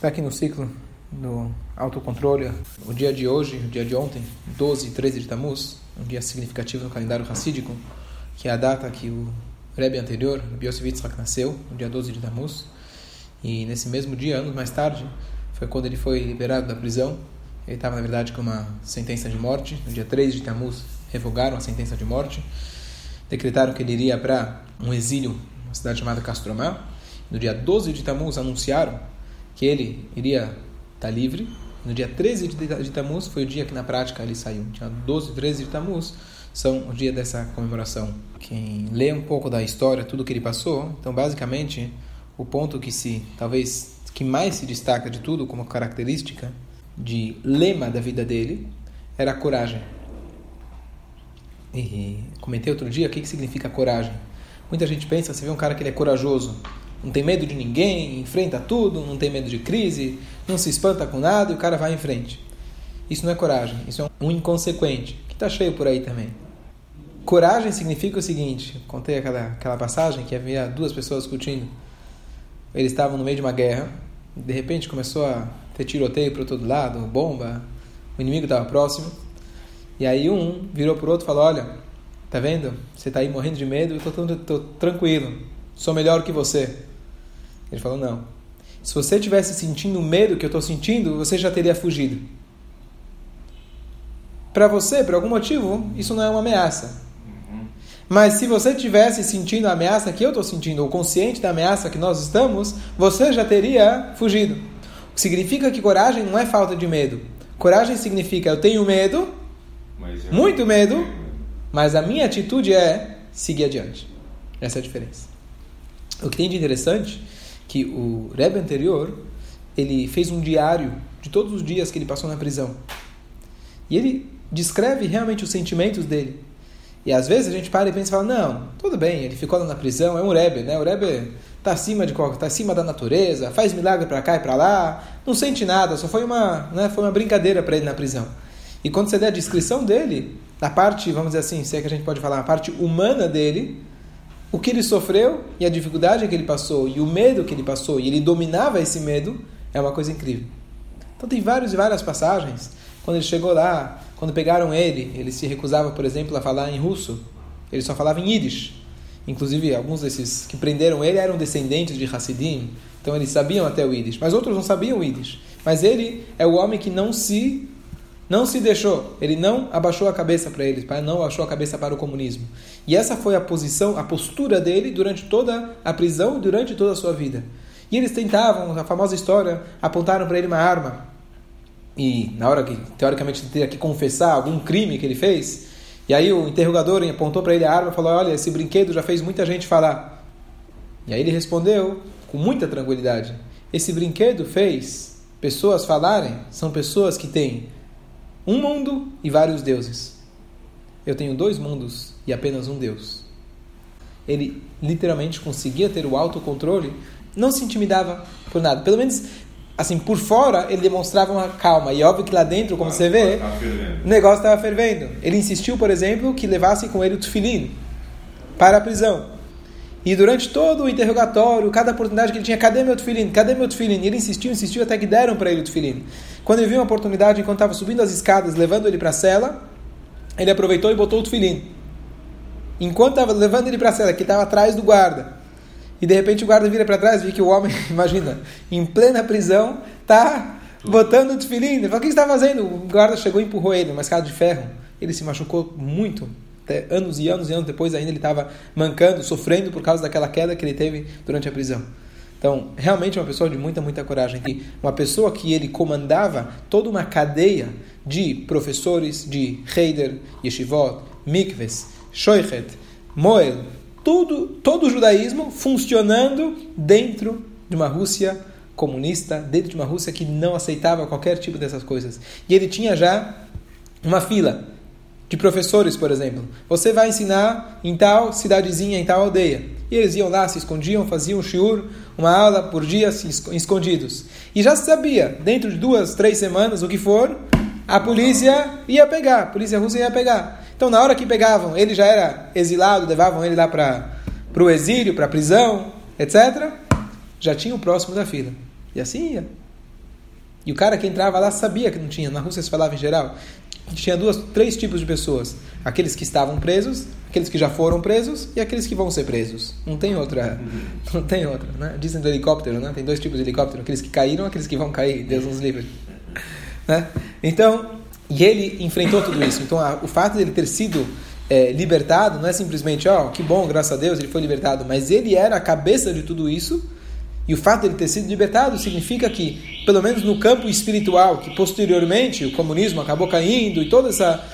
Está aqui no ciclo do autocontrole. O dia de hoje, o dia de ontem, 12 e 13 de Tammuz, um dia significativo no calendário racídico, que é a data que o Rebbe anterior, Yosef Yitzhak, nasceu, no dia 12 de Tammuz. E nesse mesmo dia, anos mais tarde, foi quando ele foi liberado da prisão. Ele estava, na verdade, com uma sentença de morte. No dia 3 de Tammuz, revogaram a sentença de morte. Decretaram que ele iria para um exílio, uma cidade chamada Castromá. No dia 12 de Tammuz, anunciaram que ele iria estar tá livre. No dia 13 de Tammuz foi o dia que na prática ele saiu. Dia 12 e 13 de Tammuz são o dia dessa comemoração. Quem lê um pouco da história, tudo que ele passou, então basicamente o ponto que se talvez que mais se destaca de tudo como característica de lema da vida dele era a coragem. E comentei outro dia o que, que significa coragem. Muita gente pensa, você vê um cara que ele é corajoso, não tem medo de ninguém, enfrenta tudo, não tem medo de crise, não se espanta com nada e o cara vai em frente. Isso não é coragem, isso é um inconsequente, que está cheio por aí também. Coragem significa o seguinte: contei aquela, aquela passagem que havia duas pessoas discutindo. Eles estavam no meio de uma guerra, de repente começou a ter tiroteio para todo lado, bomba, o inimigo estava próximo. E aí um virou para o outro e falou: Olha, tá vendo? Você está aí morrendo de medo, eu estou tranquilo, sou melhor que você. Ele falou: Não. Se você tivesse sentindo o medo que eu estou sentindo, você já teria fugido. Para você, por algum motivo, isso não é uma ameaça. Mas se você tivesse sentindo a ameaça que eu estou sentindo, ou consciente da ameaça que nós estamos, você já teria fugido. O que significa que coragem não é falta de medo. Coragem significa eu tenho medo, eu muito medo, mas a minha atitude é seguir adiante. Essa é a diferença. O que tem de interessante que o Rebbe anterior ele fez um diário de todos os dias que ele passou na prisão. E ele descreve realmente os sentimentos dele. E às vezes a gente para e pensa e fala, não, tudo bem, ele ficou lá na prisão, é um Rebbe, né? O Rebbe está acima de tá acima da natureza, faz milagre para cá e para lá, não sente nada, só foi uma, né, foi uma brincadeira para ele na prisão. E quando você der a descrição dele, a parte, vamos dizer assim, se é que a gente pode falar, a parte humana dele, o que ele sofreu e a dificuldade que ele passou e o medo que ele passou e ele dominava esse medo é uma coisa incrível. Então tem várias e várias passagens. Quando ele chegou lá, quando pegaram ele, ele se recusava, por exemplo, a falar em russo. Ele só falava em Yiddish. Inclusive, alguns desses que prenderam ele eram descendentes de Hassidim, então eles sabiam até o Yiddish, mas outros não sabiam o Yiddish. Mas ele é o homem que não se não se deixou, ele não abaixou a cabeça para eles, não abaixou a cabeça para o comunismo. E essa foi a posição, a postura dele durante toda a prisão e durante toda a sua vida. E eles tentavam, a famosa história, apontaram para ele uma arma e na hora que teoricamente ele teria que confessar algum crime que ele fez, e aí o interrogador apontou para ele a arma e falou: Olha, esse brinquedo já fez muita gente falar. E aí ele respondeu com muita tranquilidade: Esse brinquedo fez pessoas falarem, são pessoas que têm um mundo e vários deuses. Eu tenho dois mundos e apenas um Deus. Ele literalmente conseguia ter o autocontrole, não se intimidava por nada. Pelo menos assim, por fora, ele demonstrava uma calma. E óbvio que lá dentro, como você vê, o negócio estava fervendo. Ele insistiu, por exemplo, que levasse com ele o tefilim para a prisão. E durante todo o interrogatório, cada oportunidade que ele tinha, cadê meu tefilim? Cadê meu tefilim? E ele insistiu, insistiu, até que deram para ele o tefilim. Quando ele viu uma oportunidade, enquanto estava subindo as escadas, levando ele para a cela, ele aproveitou e botou o tefilim. Enquanto estava levando ele para a cela, que estava atrás do guarda, e de repente o guarda vira para trás e vê que o homem, imagina, em plena prisão, tá botando o tefilim. Ele fala, o que você está fazendo? O guarda chegou e empurrou ele, uma escada de ferro. Ele se machucou muito. Até anos e anos e anos depois ainda ele estava mancando, sofrendo por causa daquela queda que ele teve durante a prisão. Então, realmente uma pessoa de muita, muita coragem. Uma pessoa que ele comandava toda uma cadeia de professores de Heider, Yeshivot, Mikves, Shoichet, Moel, tudo, todo o judaísmo funcionando dentro de uma Rússia comunista, dentro de uma Rússia que não aceitava qualquer tipo dessas coisas. E ele tinha já uma fila de professores, por exemplo. Você vai ensinar em tal cidadezinha, em tal aldeia. E eles iam lá, se escondiam, faziam um shiur, uma aula por dia, escondidos. E já se sabia, dentro de duas, três semanas, o que for, a polícia ia pegar, a polícia russa ia pegar. Então, na hora que pegavam, ele já era exilado, levavam ele lá para o exílio, para a prisão, etc. Já tinha o próximo da fila. E assim ia. E o cara que entrava lá sabia que não tinha. Na Rússia se falava em geral. Tinha duas, três tipos de pessoas: aqueles que estavam presos, aqueles que já foram presos e aqueles que vão ser presos. Não tem outra, não tem outra, né? Dizem do helicóptero, né? Tem dois tipos de helicóptero: aqueles que caíram, aqueles que vão cair. Deus nos livre, né? Então, e ele enfrentou tudo isso. Então, a, o fato dele ter sido é, libertado não é simplesmente, ó, oh, que bom, graças a Deus, ele foi libertado, mas ele era a cabeça de tudo isso e o fato de ele ter sido libertado significa que, pelo menos no campo espiritual, que posteriormente o comunismo acabou caindo e toda essa,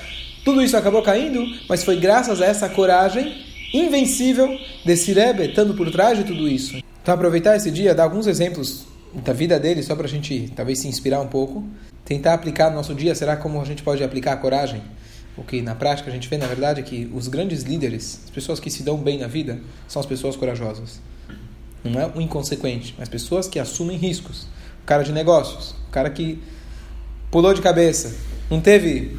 tudo isso acabou caindo, mas foi graças a essa coragem invencível desse Rebbe estando por trás de tudo isso. Então, aproveitar esse dia, dar alguns exemplos da vida dele, só para a gente talvez se inspirar um pouco, tentar aplicar no nosso dia, será como a gente pode aplicar a coragem? O que na prática a gente vê, na verdade, é que os grandes líderes, as pessoas que se dão bem na vida, são as pessoas corajosas. Não é um inconsequente, mas pessoas que assumem riscos. O cara de negócios, o cara que pulou de cabeça, não teve.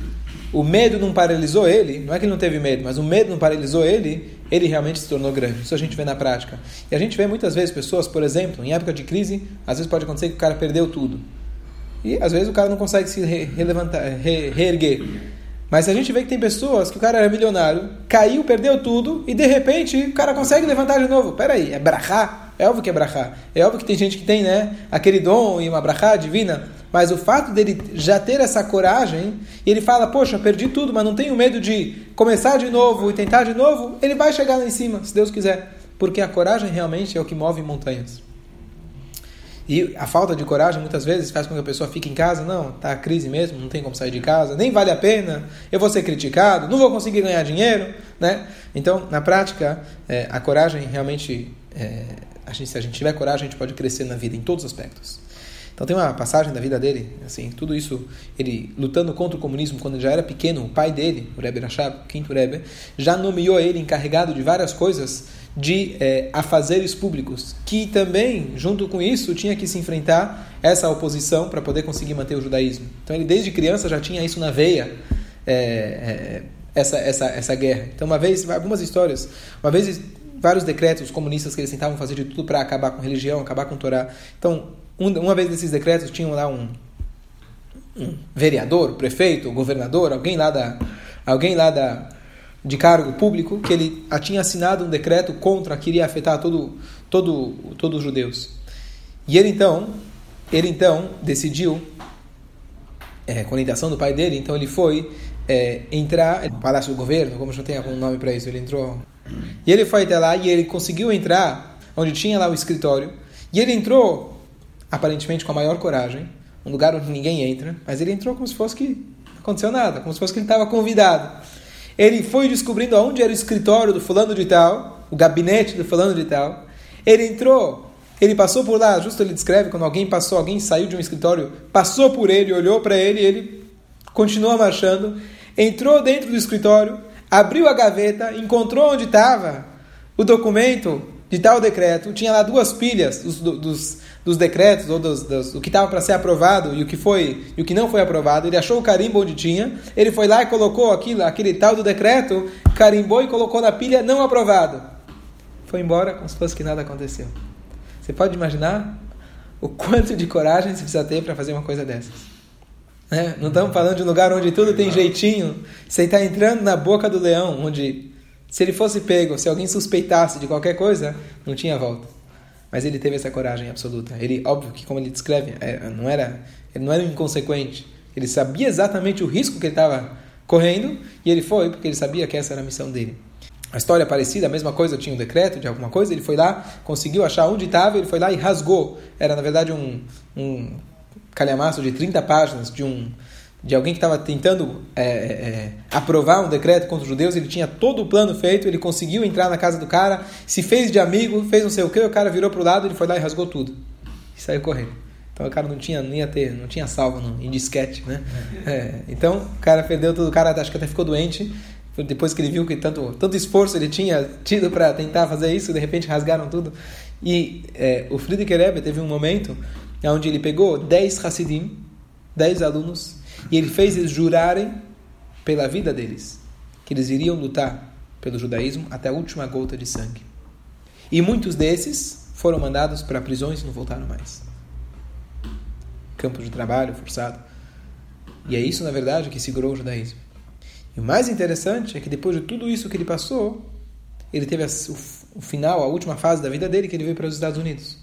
O medo não paralisou ele, não é que ele não teve medo, mas o medo não paralisou ele, ele realmente se tornou grande. Isso a gente vê na prática. E a gente vê muitas vezes pessoas, por exemplo, em época de crise, às vezes pode acontecer que o cara perdeu tudo. E às vezes o cara não consegue se re re reerguer. Mas a gente vê que tem pessoas que o cara era milionário, caiu, perdeu tudo, e de repente o cara consegue levantar de novo. Peraí, é brahá? É óbvio que é brachá. É óbvio que tem gente que tem, né, aquele dom e uma brachá divina, mas o fato dele já ter essa coragem, e ele fala, poxa, perdi tudo, mas não tenho medo de começar de novo e tentar de novo, ele vai chegar lá em cima, se Deus quiser. Porque a coragem realmente é o que move montanhas. E a falta de coragem muitas vezes faz com que a pessoa fique em casa, não, tá a crise mesmo, não tem como sair de casa, nem vale a pena, eu vou ser criticado, não vou conseguir ganhar dinheiro, né? Então, na prática, é, a coragem realmente é, a gente, se a gente tiver coragem, a gente pode crescer na vida em todos os aspectos. Então tem uma passagem da vida dele, assim, tudo isso, ele lutando contra o comunismo quando ele já era pequeno, o pai dele, o Rebbe Rashab, quinto Rebbe, já nomeou ele encarregado de várias coisas de é, afazeres públicos, que também, junto com isso, tinha que se enfrentar essa oposição para poder conseguir manter o judaísmo. Então ele desde criança já tinha isso na veia, é, é, essa, essa, essa guerra. Então uma vez, algumas histórias, uma vez vários decretos comunistas que eles tentavam fazer de tudo para acabar com religião, acabar com Torá. Então, um, uma vez desses decretos tinham lá um, um vereador, prefeito, governador, alguém lá da alguém lá da de cargo público que ele tinha assinado um decreto contra que iria afetar todo todo todos os judeus. E ele então ele então decidiu é, com a orientação do pai dele, então ele foi é, entrar no Palácio do Governo, como já tem algum nome para isso, ele entrou e ele foi até lá e ele conseguiu entrar onde tinha lá o escritório. E ele entrou, aparentemente com a maior coragem, um lugar onde ninguém entra, mas ele entrou como se fosse que não aconteceu nada, como se fosse que ele estava convidado. Ele foi descobrindo aonde era o escritório do fulano de tal, o gabinete do fulano de tal. Ele entrou, ele passou por lá, justo ele descreve quando alguém passou, alguém saiu de um escritório, passou por ele, olhou para ele, ele continua marchando, entrou dentro do escritório, abriu a gaveta, encontrou onde estava o documento de tal decreto, tinha lá duas pilhas dos, dos, dos decretos, ou dos, dos, o que estava para ser aprovado e o que foi e o que não foi aprovado. Ele achou o carimbo onde tinha, ele foi lá e colocou aquilo, aquele tal do decreto, carimbou e colocou na pilha não aprovado. Foi embora como se fosse que nada aconteceu. Você pode imaginar o quanto de coragem você precisa ter para fazer uma coisa dessas? Né? Não estamos falando de um lugar onde tudo tem jeitinho. Você está entrando na boca do leão, onde se ele fosse pego, se alguém suspeitasse de qualquer coisa, não tinha volta. Mas ele teve essa coragem absoluta. Ele, óbvio que como ele descreve, é, não era, ele não era inconsequente. Ele sabia exatamente o risco que ele estava correndo e ele foi porque ele sabia que essa era a missão dele. A história é parecida, a mesma coisa, tinha um decreto de alguma coisa, ele foi lá, conseguiu achar onde estava, ele foi lá e rasgou. Era, na verdade, um, um calhamaço de 30 páginas de um de alguém que estava tentando é, é, é, aprovar um decreto contra os judeus, ele tinha todo o plano feito, ele conseguiu entrar na casa do cara, se fez de amigo, fez não sei o que, o cara virou para o lado, ele foi lá e rasgou tudo. E saiu correndo. Então o cara não tinha, nem ter, não tinha salvo no, em disquete, né? É, então o cara perdeu tudo, o cara acho que até ficou doente, depois que ele viu que tanto, tanto esforço ele tinha tido para tentar fazer isso, de repente rasgaram tudo. E é, o Friedrich Rebbe teve um momento onde ele pegou 10 Hassidim, 10 alunos, e ele fez eles jurarem pela vida deles que eles iriam lutar pelo judaísmo até a última gota de sangue. E muitos desses foram mandados para prisões e não voltaram mais. campo de trabalho forçado. E é isso, na verdade, que segurou o judaísmo. E o mais interessante é que depois de tudo isso que ele passou, ele teve o final, a última fase da vida dele, que ele veio para os Estados Unidos.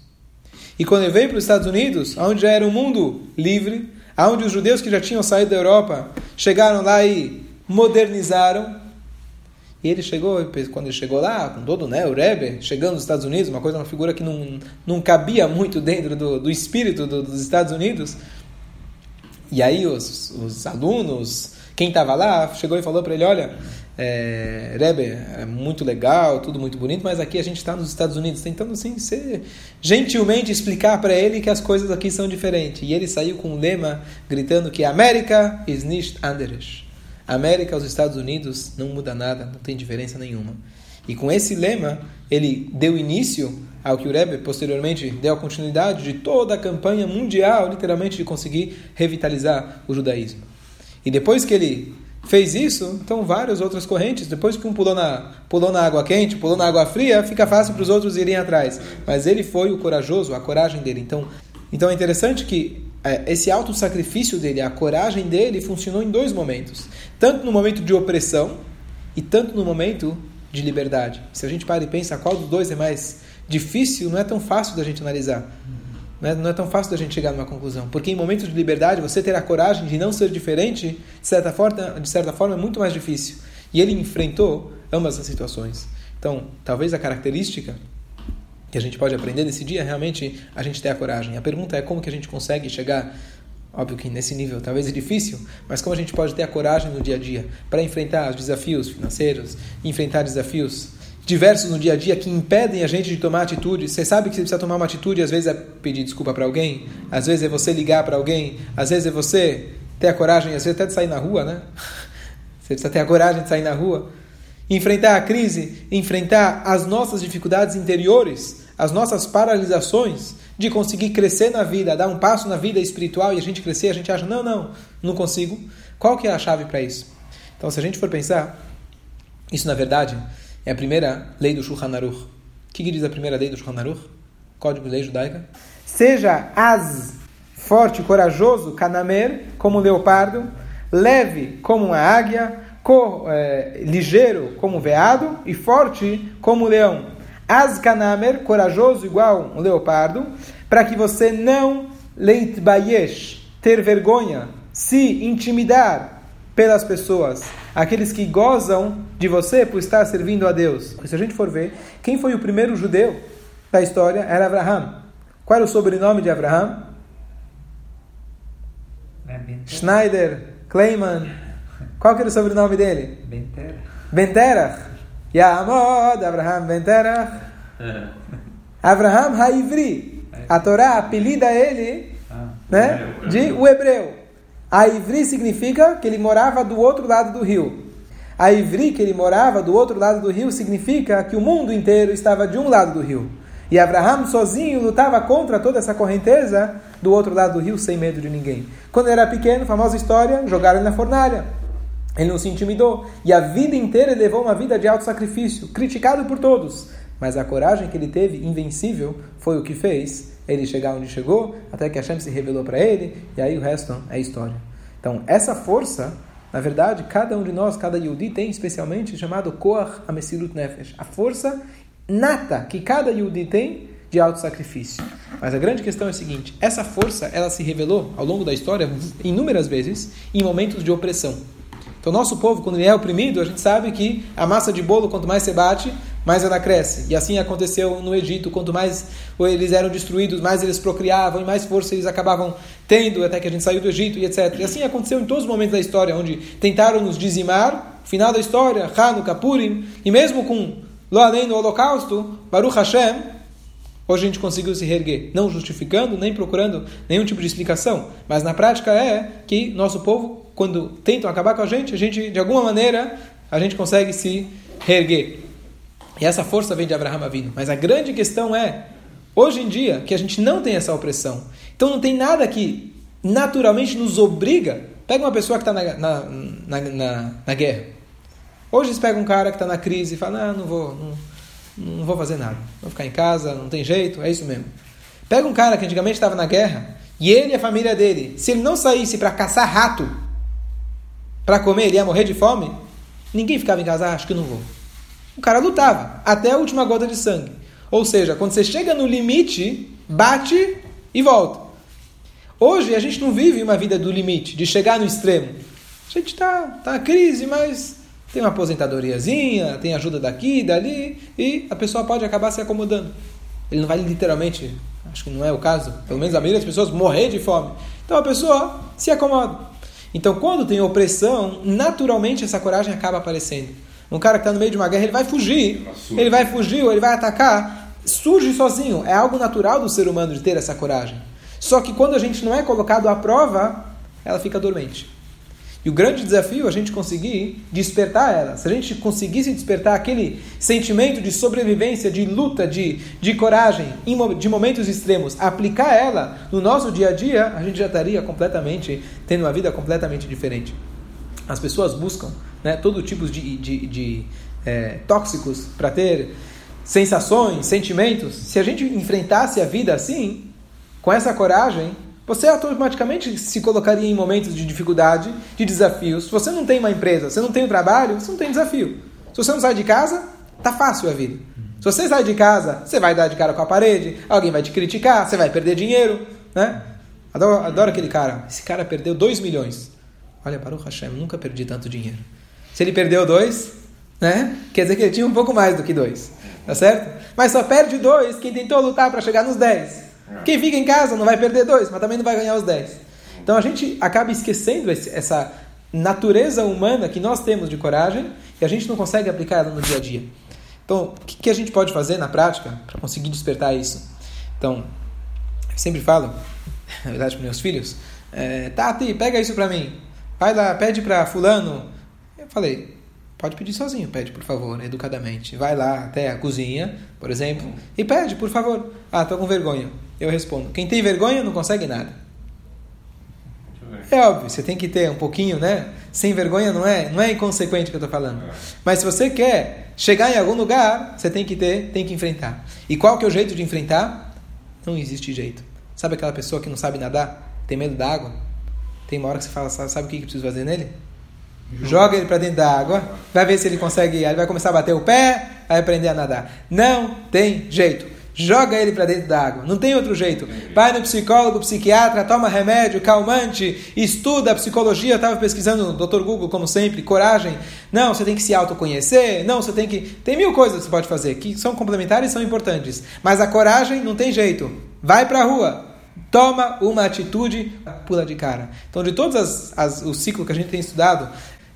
E quando ele veio para os Estados Unidos, onde já era um mundo livre, onde os judeus que já tinham saído da Europa chegaram lá e modernizaram, e ele chegou, quando ele chegou lá, com todo né, o Rebbe, chegando nos Estados Unidos, uma coisa, uma figura que não, não cabia muito dentro do, do espírito do, dos Estados Unidos. E aí os, os alunos, quem estava lá, chegou e falou para ele, olha, é, Rebbe, é muito legal, tudo muito bonito, mas aqui a gente está nos Estados Unidos, tentando assim, ser, gentilmente explicar para ele que as coisas aqui são diferentes. E ele saiu com um lema gritando que América is nicht anders. América, os Estados Unidos, não muda nada, não tem diferença nenhuma. E com esse lema, ele deu início ao que o Rebbe posteriormente deu continuidade de toda a campanha mundial, literalmente, de conseguir revitalizar o judaísmo. E depois que ele fez isso, então várias outras correntes, depois que um pulou na, pulou na água quente, pulou na água fria, fica fácil para os outros irem atrás. Mas ele foi o corajoso, a coragem dele. Então, então é interessante que é, esse auto sacrifício dele, a coragem dele, funcionou em dois momentos. Tanto no momento de opressão e tanto no momento de liberdade. Se a gente para e pensa qual dos dois é mais difícil, não é tão fácil da gente analisar. Não é, não é tão fácil da gente chegar numa conclusão. Porque em momentos de liberdade, você ter a coragem de não ser diferente, de certa forma, de certa forma é muito mais difícil. E ele enfrentou ambas as situações. Então, talvez a característica que a gente pode aprender nesse dia é realmente a gente ter a coragem. A pergunta é como que a gente consegue chegar Óbvio que nesse nível talvez é difícil, mas como a gente pode ter a coragem no dia a dia para enfrentar os desafios financeiros, enfrentar desafios diversos no dia a dia que impedem a gente de tomar atitude. Você sabe que você precisa tomar uma atitude, às vezes é pedir desculpa para alguém, às vezes é você ligar para alguém, às vezes é você ter a coragem, às vezes até de sair na rua, né? Você precisa ter a coragem de sair na rua, enfrentar a crise, enfrentar as nossas dificuldades interiores, as nossas paralisações de conseguir crescer na vida, dar um passo na vida espiritual e a gente crescer, a gente acha, não, não, não consigo. Qual que é a chave para isso? Então, se a gente for pensar, isso na verdade é a primeira lei do Shulchan Aruch. O que, que diz a primeira lei do Shulchan Aruch? Código de lei judaica. Seja as forte, corajoso, canamer, como um leopardo, leve como uma águia, cor, é, ligeiro como um veado e forte como um leão. As canamer, corajoso igual um leopardo, para que você não leitbayesh, ter vergonha, se intimidar pelas pessoas aqueles que gozam de você por estar servindo a Deus. Porque se a gente for ver, quem foi o primeiro judeu da história era Abraham. Qual era o sobrenome de Abraham? É Schneider, Kleiman. Qual que era o sobrenome dele? Benterach. Benterach. Yamod, Abraham Benterach. É. Abraham Haivri. É. A Torá apelida ele ah, né, de o hebreu. A Ivri significa que ele morava do outro lado do rio. A Ivri, que ele morava do outro lado do rio, significa que o mundo inteiro estava de um lado do rio. E Abraham sozinho lutava contra toda essa correnteza do outro lado do rio, sem medo de ninguém. Quando ele era pequeno, famosa história, jogaram ele na fornalha. Ele não se intimidou. E a vida inteira ele levou uma vida de alto sacrifício, criticado por todos. Mas a coragem que ele teve, invencível, foi o que fez ele chegar onde chegou, até que Hashem se revelou para ele, e aí o resto é história. Então, essa força, na verdade, cada um de nós, cada Yudi tem especialmente chamado Koach Amesirut Nefesh, a força nata que cada Yudi tem de auto-sacrifício. Mas a grande questão é a seguinte, essa força, ela se revelou ao longo da história inúmeras vezes em momentos de opressão. Então, nosso povo, quando ele é oprimido, a gente sabe que a massa de bolo, quanto mais você bate, mais ela cresce. E assim aconteceu no Egito. Quanto mais eles eram destruídos, mais eles procriavam e mais força eles acabavam tendo, até que a gente saiu do Egito e etc. E assim aconteceu em todos os momentos da história, onde tentaram nos dizimar. Final da história, Hanukkah, Purim, e mesmo com Lo além no Holocausto, Baruch Hashem, hoje a gente conseguiu se reerguer. Não justificando, nem procurando nenhum tipo de explicação. Mas na prática é que nosso povo quando tentam acabar com a gente, a gente, de alguma maneira, a gente consegue se reerguer. E essa força vem de Abraham Avino. Mas a grande questão é, hoje em dia, que a gente não tem essa opressão. Então não tem nada que naturalmente nos obriga. Pega uma pessoa que está na, na, na, na, na guerra. Hoje eles pegam um cara que está na crise e falam, ah, não vou, não, não vou fazer nada. Vou ficar em casa, não tem jeito, é isso mesmo. Pega um cara que antigamente estava na guerra e ele e a família dele, se ele não saísse para caçar rato para comer, ele ia morrer de fome, ninguém ficava em casa, ah, acho que não vou. O cara lutava até a última gota de sangue. Ou seja, quando você chega no limite, bate e volta. Hoje a gente não vive uma vida do limite, de chegar no extremo. A gente está tá na crise, mas tem uma aposentadoriazinha, tem ajuda daqui, dali, e a pessoa pode acabar se acomodando. Ele não vai literalmente, acho que não é o caso, pelo menos a maioria das pessoas morrer de fome. Então a pessoa se acomoda. Então quando tem opressão, naturalmente essa coragem acaba aparecendo. Um cara que está no meio de uma guerra, ele vai fugir, ele vai fugir ou ele vai atacar, surge sozinho. É algo natural do ser humano de ter essa coragem. Só que quando a gente não é colocado à prova, ela fica dormente. E o grande desafio é a gente conseguir despertar ela. Se a gente conseguisse despertar aquele sentimento de sobrevivência, de luta, de, de coragem, de momentos extremos, aplicar ela no nosso dia a dia, a gente já estaria completamente, tendo uma vida completamente diferente. As pessoas buscam né, todo tipo de, de, de é, tóxicos para ter sensações, sentimentos. Se a gente enfrentasse a vida assim, com essa coragem, você automaticamente se colocaria em momentos de dificuldade, de desafios. Se você não tem uma empresa, você não tem um trabalho, você não tem desafio. Se você não sai de casa, tá fácil a vida. Se você sai de casa, você vai dar de cara com a parede, alguém vai te criticar, você vai perder dinheiro, né? Adoro, adoro aquele cara. Esse cara perdeu 2 milhões. Olha, Baruch Hashem, nunca perdi tanto dinheiro. Se ele perdeu 2, né? Quer dizer que ele tinha um pouco mais do que 2. Tá certo? Mas só perde 2 quem tentou lutar para chegar nos 10. Quem fica em casa não vai perder dois, mas também não vai ganhar os dez. Então a gente acaba esquecendo esse, essa natureza humana que nós temos de coragem e a gente não consegue aplicar ela no dia a dia. Então, o que, que a gente pode fazer na prática para conseguir despertar isso? Então, eu sempre falo, na verdade, para meus filhos, é, Tati, pega isso para mim. Vai lá, pede para fulano. Eu falei, pode pedir sozinho, pede por favor, educadamente. Vai lá até a cozinha, por exemplo, e pede, por favor. Ah, estou com vergonha. Eu respondo: quem tem vergonha não consegue nada. É óbvio, você tem que ter um pouquinho, né? Sem vergonha não é, não é inconsequente o que eu estou falando. Mas se você quer chegar em algum lugar, você tem que ter, tem que enfrentar. E qual que é o jeito de enfrentar? Não existe jeito. Sabe aquela pessoa que não sabe nadar, tem medo da água? Tem uma hora que você fala, sabe o que, que precisa fazer nele? Joga ele para dentro da água, vai ver se ele consegue, ele vai começar a bater o pé, vai aprender a nadar. Não tem jeito joga ele para dentro da água. Não tem outro jeito. Vai no psicólogo, psiquiatra, toma remédio, calmante, estuda psicologia. Eu estava pesquisando no Dr. Google, como sempre, coragem. Não, você tem que se autoconhecer. Não, você tem que. Tem mil coisas que você pode fazer que são complementares e são importantes. Mas a coragem não tem jeito. Vai para a rua. Toma uma atitude, pula de cara. Então, de todos as, as, o ciclo que a gente tem estudado,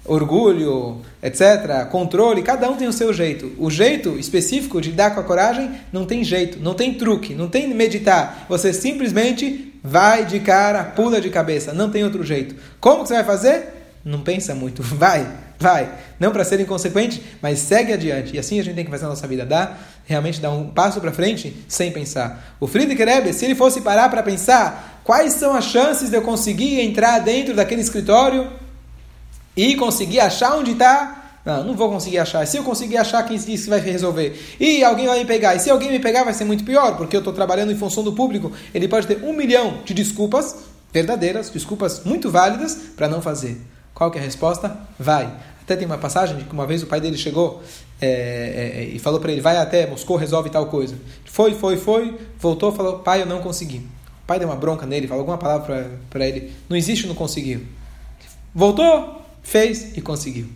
orgulho, etc., controle, cada um tem o seu jeito. O jeito específico de dar com a coragem não tem jeito, não tem truque, não tem meditar. Você simplesmente vai de cara, pula de cabeça, não tem outro jeito. Como que você vai fazer? Não pensa muito, vai, vai. Não para ser inconsequente, mas segue adiante. E assim a gente tem que fazer a nossa vida, dar realmente dar um passo para frente sem pensar. O Friedrich Rebbe, se ele fosse parar para pensar quais são as chances de eu conseguir entrar dentro daquele escritório e conseguir achar onde está. Não, não vou conseguir achar. Se eu conseguir achar, quem disse que vai resolver? E alguém vai me pegar. E se alguém me pegar, vai ser muito pior, porque eu estou trabalhando em função do público. Ele pode ter um milhão de desculpas verdadeiras, desculpas muito válidas para não fazer. Qual que é a resposta? Vai. Até tem uma passagem de que uma vez o pai dele chegou é, é, e falou para ele: vai até Moscou, resolve tal coisa. Foi, foi, foi, voltou, falou: pai, eu não consegui. O pai deu uma bronca nele, falou alguma palavra para ele: não existe, não conseguiu. Voltou, fez e conseguiu.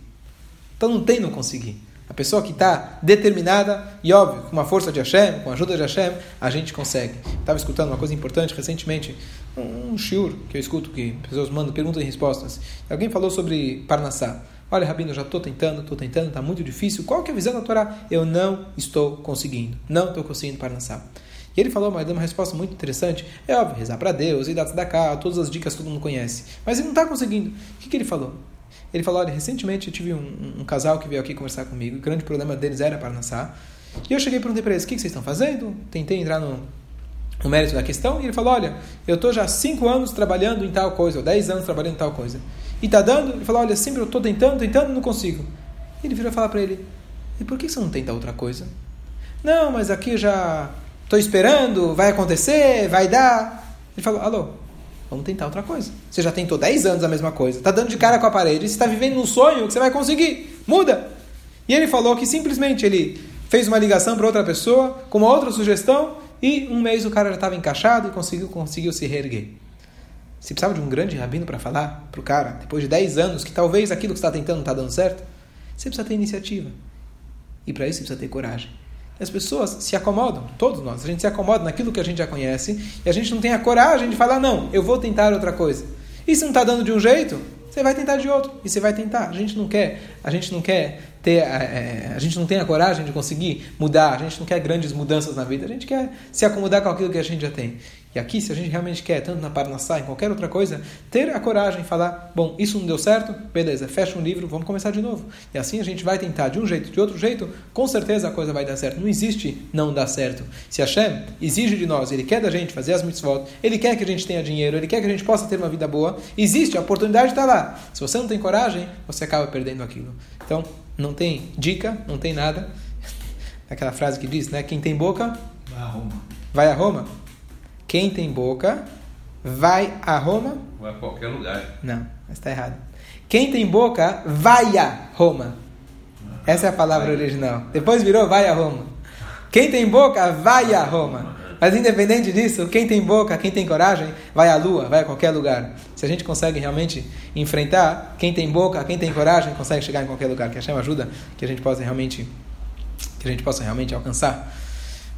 Então não tem não conseguir. A pessoa que está determinada, e óbvio, com uma força de Hashem, com a ajuda de Hashem, a gente consegue. Estava escutando uma coisa importante recentemente, um, um shiur que eu escuto que pessoas mandam perguntas e respostas. Alguém falou sobre Parnassá. Olha, Rabino, já estou tentando, estou tentando, está muito difícil. Qual que é a visão da Torá? Eu não estou conseguindo. Não estou conseguindo Parnassá. E ele falou, mas deu uma resposta muito interessante. É óbvio, rezar para Deus, ir da cá, todas as dicas que todo mundo conhece. Mas ele não está conseguindo. O que, que ele falou? Ele falou: olha, recentemente eu tive um, um, casal que veio aqui conversar comigo, o grande problema deles era Parnassá. E eu cheguei e perguntei para eles: o que, que vocês estão fazendo? Tentei entrar no, no mérito da questão, e ele falou: olha, eu estou já 5 anos trabalhando em tal coisa, ou 10 anos trabalhando em tal coisa. E está dando? Ele falou: olha, sempre eu estou tentando, tentando, não consigo. E ele virou falar para ele: e por que você não tenta outra coisa? Não, mas aqui eu já estou esperando, vai acontecer, vai dar. Ele falou: alô, Vamos tentar outra coisa. Você já tentou 10 anos a mesma coisa, está dando de cara com a parede, você está vivendo num sonho que você vai conseguir. Muda! E ele falou que simplesmente ele fez uma ligação para outra pessoa, com uma outra sugestão, e um mês o cara já estava encaixado e conseguiu, conseguiu se reerguer. Você precisava de um grande rabino para falar para o cara, depois de 10 anos, que talvez aquilo que você está tentando não está dando certo? Você precisa ter iniciativa. E para isso você precisa ter coragem. As pessoas se acomodam, todos nós, a gente se acomoda naquilo que a gente já conhece e a gente não tem a coragem de falar, não, eu vou tentar outra coisa. E se não está dando de um jeito, você vai tentar de outro. E você vai tentar. A gente não quer, a gente não quer ter, é, a gente não tem a coragem de conseguir mudar, a gente não quer grandes mudanças na vida, a gente quer se acomodar com aquilo que a gente já tem. E aqui, se a gente realmente quer, tanto na Parnassá, em qualquer outra coisa, ter a coragem de falar, bom, isso não deu certo, beleza, fecha um livro, vamos começar de novo. E assim a gente vai tentar de um jeito, de outro jeito, com certeza a coisa vai dar certo. Não existe não dar certo. Se Hashem exige de nós, Ele quer da gente fazer as mitzvot, Ele quer que a gente tenha dinheiro, Ele quer que a gente possa ter uma vida boa, existe, a oportunidade está lá. Se você não tem coragem, você acaba perdendo aquilo. Então, não tem dica, não tem nada. Aquela frase que diz, né? Quem tem boca, vai a Roma. Vai a Roma. Quem tem boca, vai a Roma. Vai a qualquer lugar. Não, está errado. Quem tem boca, vai a Roma. Essa é a palavra original. Depois virou vai a Roma. Quem tem boca, vai a Roma. Mas independente disso, quem tem boca, quem tem coragem, vai à lua, vai a qualquer lugar. Se a gente consegue realmente enfrentar, quem tem boca, quem tem coragem, consegue chegar em qualquer lugar. Que a chama ajuda, que a gente possa realmente, que a gente possa realmente alcançar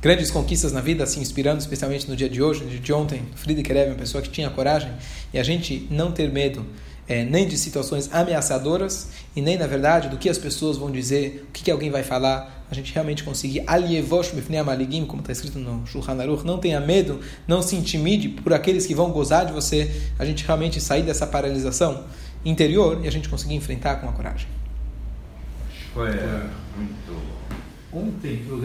grandes conquistas na vida, se inspirando especialmente no dia de hoje, de ontem. Friedrich Rebbe, uma pessoa que tinha coragem e a gente não ter medo é, nem de situações ameaçadoras e nem, na verdade, do que as pessoas vão dizer, o que, que alguém vai falar. A gente realmente conseguir alievosh bifnei amaligim, como está escrito no Shulchan Aruch, não tenha medo, não se intimide por aqueles que vão gozar de você. A gente realmente sair dessa paralisação interior e a gente conseguir enfrentar com a coragem. Foi é, muito. Ontem eu